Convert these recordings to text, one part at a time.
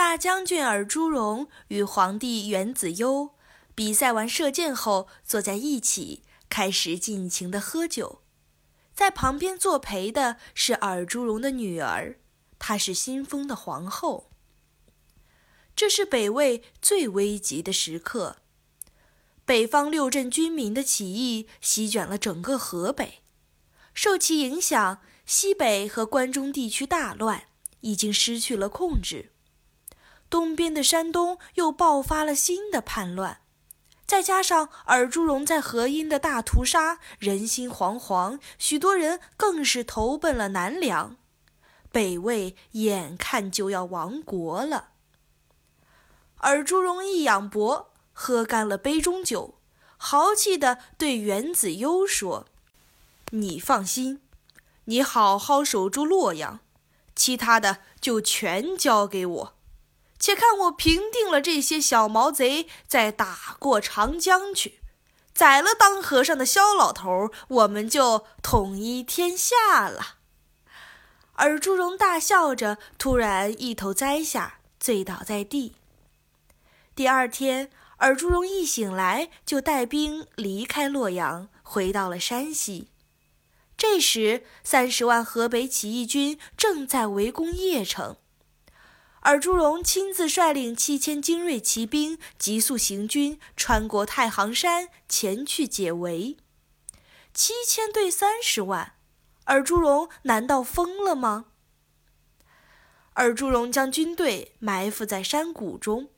大将军尔朱荣与皇帝元子攸比赛完射箭后，坐在一起，开始尽情的喝酒。在旁边作陪的是尔朱荣的女儿，她是新封的皇后。这是北魏最危急的时刻，北方六镇军民的起义席卷了整个河北，受其影响，西北和关中地区大乱，已经失去了控制。东边的山东又爆发了新的叛乱，再加上尔朱荣在河阴的大屠杀，人心惶惶，许多人更是投奔了南梁，北魏眼看就要亡国了。尔朱荣一仰脖，喝干了杯中酒，豪气地对元子攸说：“你放心，你好好守住洛阳，其他的就全交给我。”且看我平定了这些小毛贼，再打过长江去，宰了当和尚的萧老头，我们就统一天下了。尔朱荣大笑着，突然一头栽下，醉倒在地。第二天，尔朱荣一醒来，就带兵离开洛阳，回到了山西。这时，三十万河北起义军正在围攻邺城。尔朱荣亲自率领七千精锐骑兵急速行军，穿过太行山前去解围。七千对三十万，尔朱荣难道疯了吗？尔朱荣将军队埋伏在山谷中，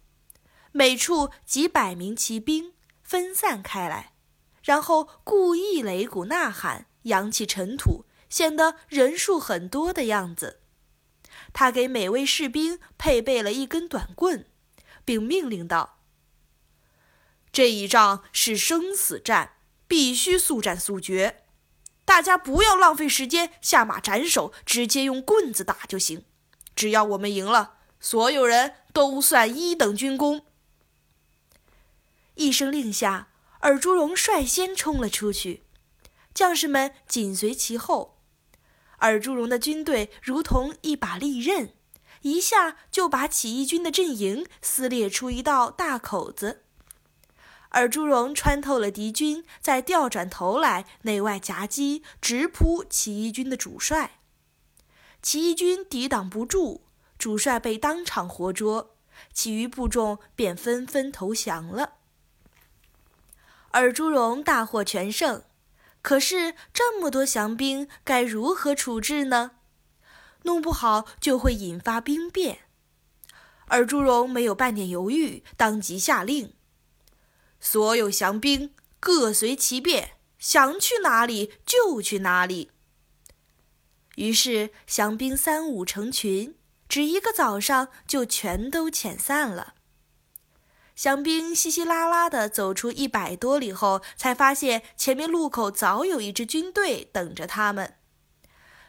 每处几百名骑兵分散开来，然后故意擂鼓呐喊，扬起尘土，显得人数很多的样子。他给每位士兵配备了一根短棍，并命令道：“这一仗是生死战，必须速战速决。大家不要浪费时间下马斩首，直接用棍子打就行。只要我们赢了，所有人都算一等军功。”一声令下，尔朱荣率先冲了出去，将士们紧随其后。尔朱荣的军队如同一把利刃，一下就把起义军的阵营撕裂出一道大口子。尔朱荣穿透了敌军，再调转头来内外夹击，直扑起义军的主帅。起义军抵挡不住，主帅被当场活捉，其余部众便纷纷投降了。尔朱荣大获全胜。可是这么多降兵，该如何处置呢？弄不好就会引发兵变。尔朱荣没有半点犹豫，当即下令：所有降兵各随其便，想去哪里就去哪里。于是降兵三五成群，只一个早上就全都遣散了。降兵稀稀拉拉地走出一百多里后，才发现前面路口早有一支军队等着他们。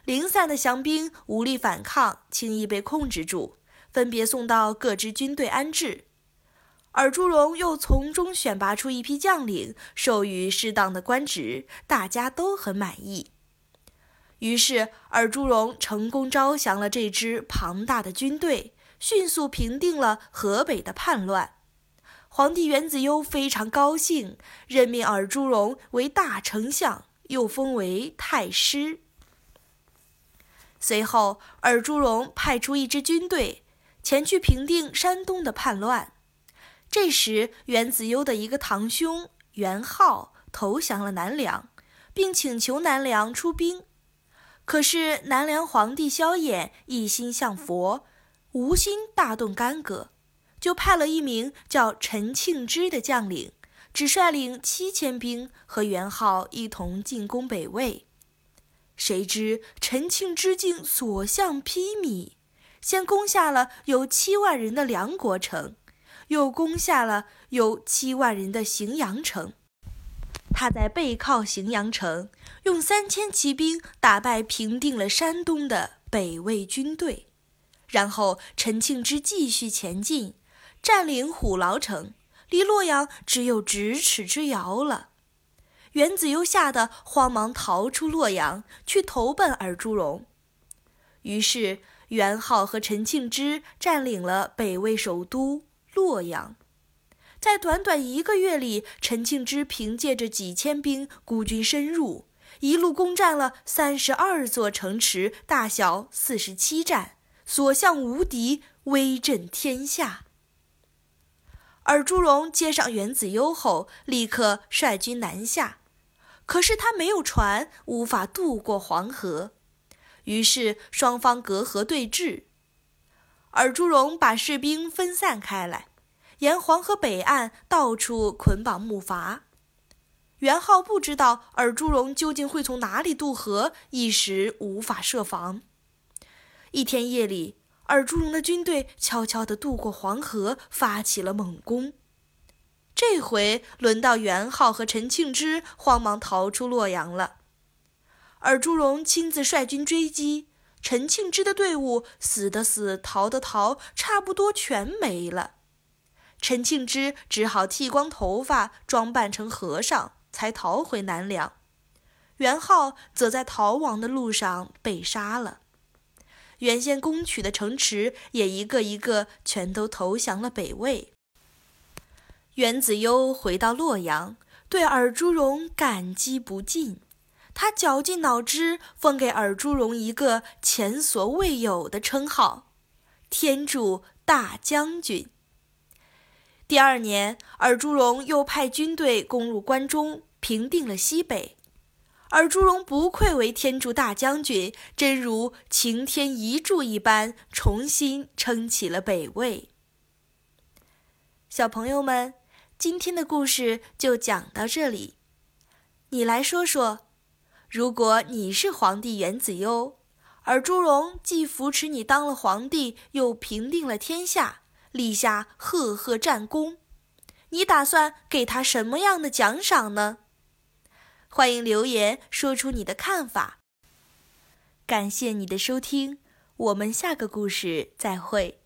零散的降兵无力反抗，轻易被控制住，分别送到各支军队安置。尔朱荣又从中选拔出一批将领，授予适当的官职，大家都很满意。于是，尔朱荣成功招降了这支庞大的军队，迅速平定了河北的叛乱。皇帝元子攸非常高兴，任命尔朱荣为大丞相，又封为太师。随后，尔朱荣派出一支军队前去平定山东的叛乱。这时，元子攸的一个堂兄元昊投降了南梁，并请求南梁出兵。可是，南梁皇帝萧衍一心向佛，无心大动干戈。就派了一名叫陈庆之的将领，只率领七千兵和元昊一同进攻北魏。谁知陈庆之竟所向披靡，先攻下了有七万人的梁国城，又攻下了有七万人的荥阳城。他在背靠荥阳城，用三千骑兵打败平定了山东的北魏军队，然后陈庆之继续前进，占领虎牢城，离洛阳只有咫尺之遥了。袁子悠吓得慌忙逃出洛阳，去投奔尔朱荣。于是元昊和陈庆之占领了北魏首都洛阳。在短短一个月里，陈庆之凭借着几千兵孤军深入，一路攻占了三十二座城池，大小四十七战，所向无敌，威震天下。尔朱荣接上袁子悠后，立刻率军南下，可是他没有船，无法渡过黄河，于是双方隔河对峙。尔朱荣把士兵分散开来。沿黄河北岸到处捆绑木筏，元昊不知道尔朱荣究竟会从哪里渡河，一时无法设防。一天夜里，尔朱荣的军队悄悄地渡过黄河，发起了猛攻。这回轮到元昊和陈庆之慌忙逃出洛阳了。尔朱荣亲自率军追击，陈庆之的队伍死的死，逃的逃，差不多全没了。陈庆之只好剃光头发，装扮成和尚，才逃回南梁。元昊则在逃亡的路上被杀了。原先攻取的城池也一个一个全都投降了北魏。袁子悠回到洛阳，对尔朱荣感激不尽。他绞尽脑汁，封给尔朱荣一个前所未有的称号——天柱大将军。第二年，尔朱荣又派军队攻入关中，平定了西北。而朱荣不愧为天柱大将军，真如擎天一柱一般，重新撑起了北魏。小朋友们，今天的故事就讲到这里。你来说说，如果你是皇帝元子悠，尔朱荣既扶持你当了皇帝，又平定了天下。立下赫赫战功，你打算给他什么样的奖赏呢？欢迎留言说出你的看法。感谢你的收听，我们下个故事再会。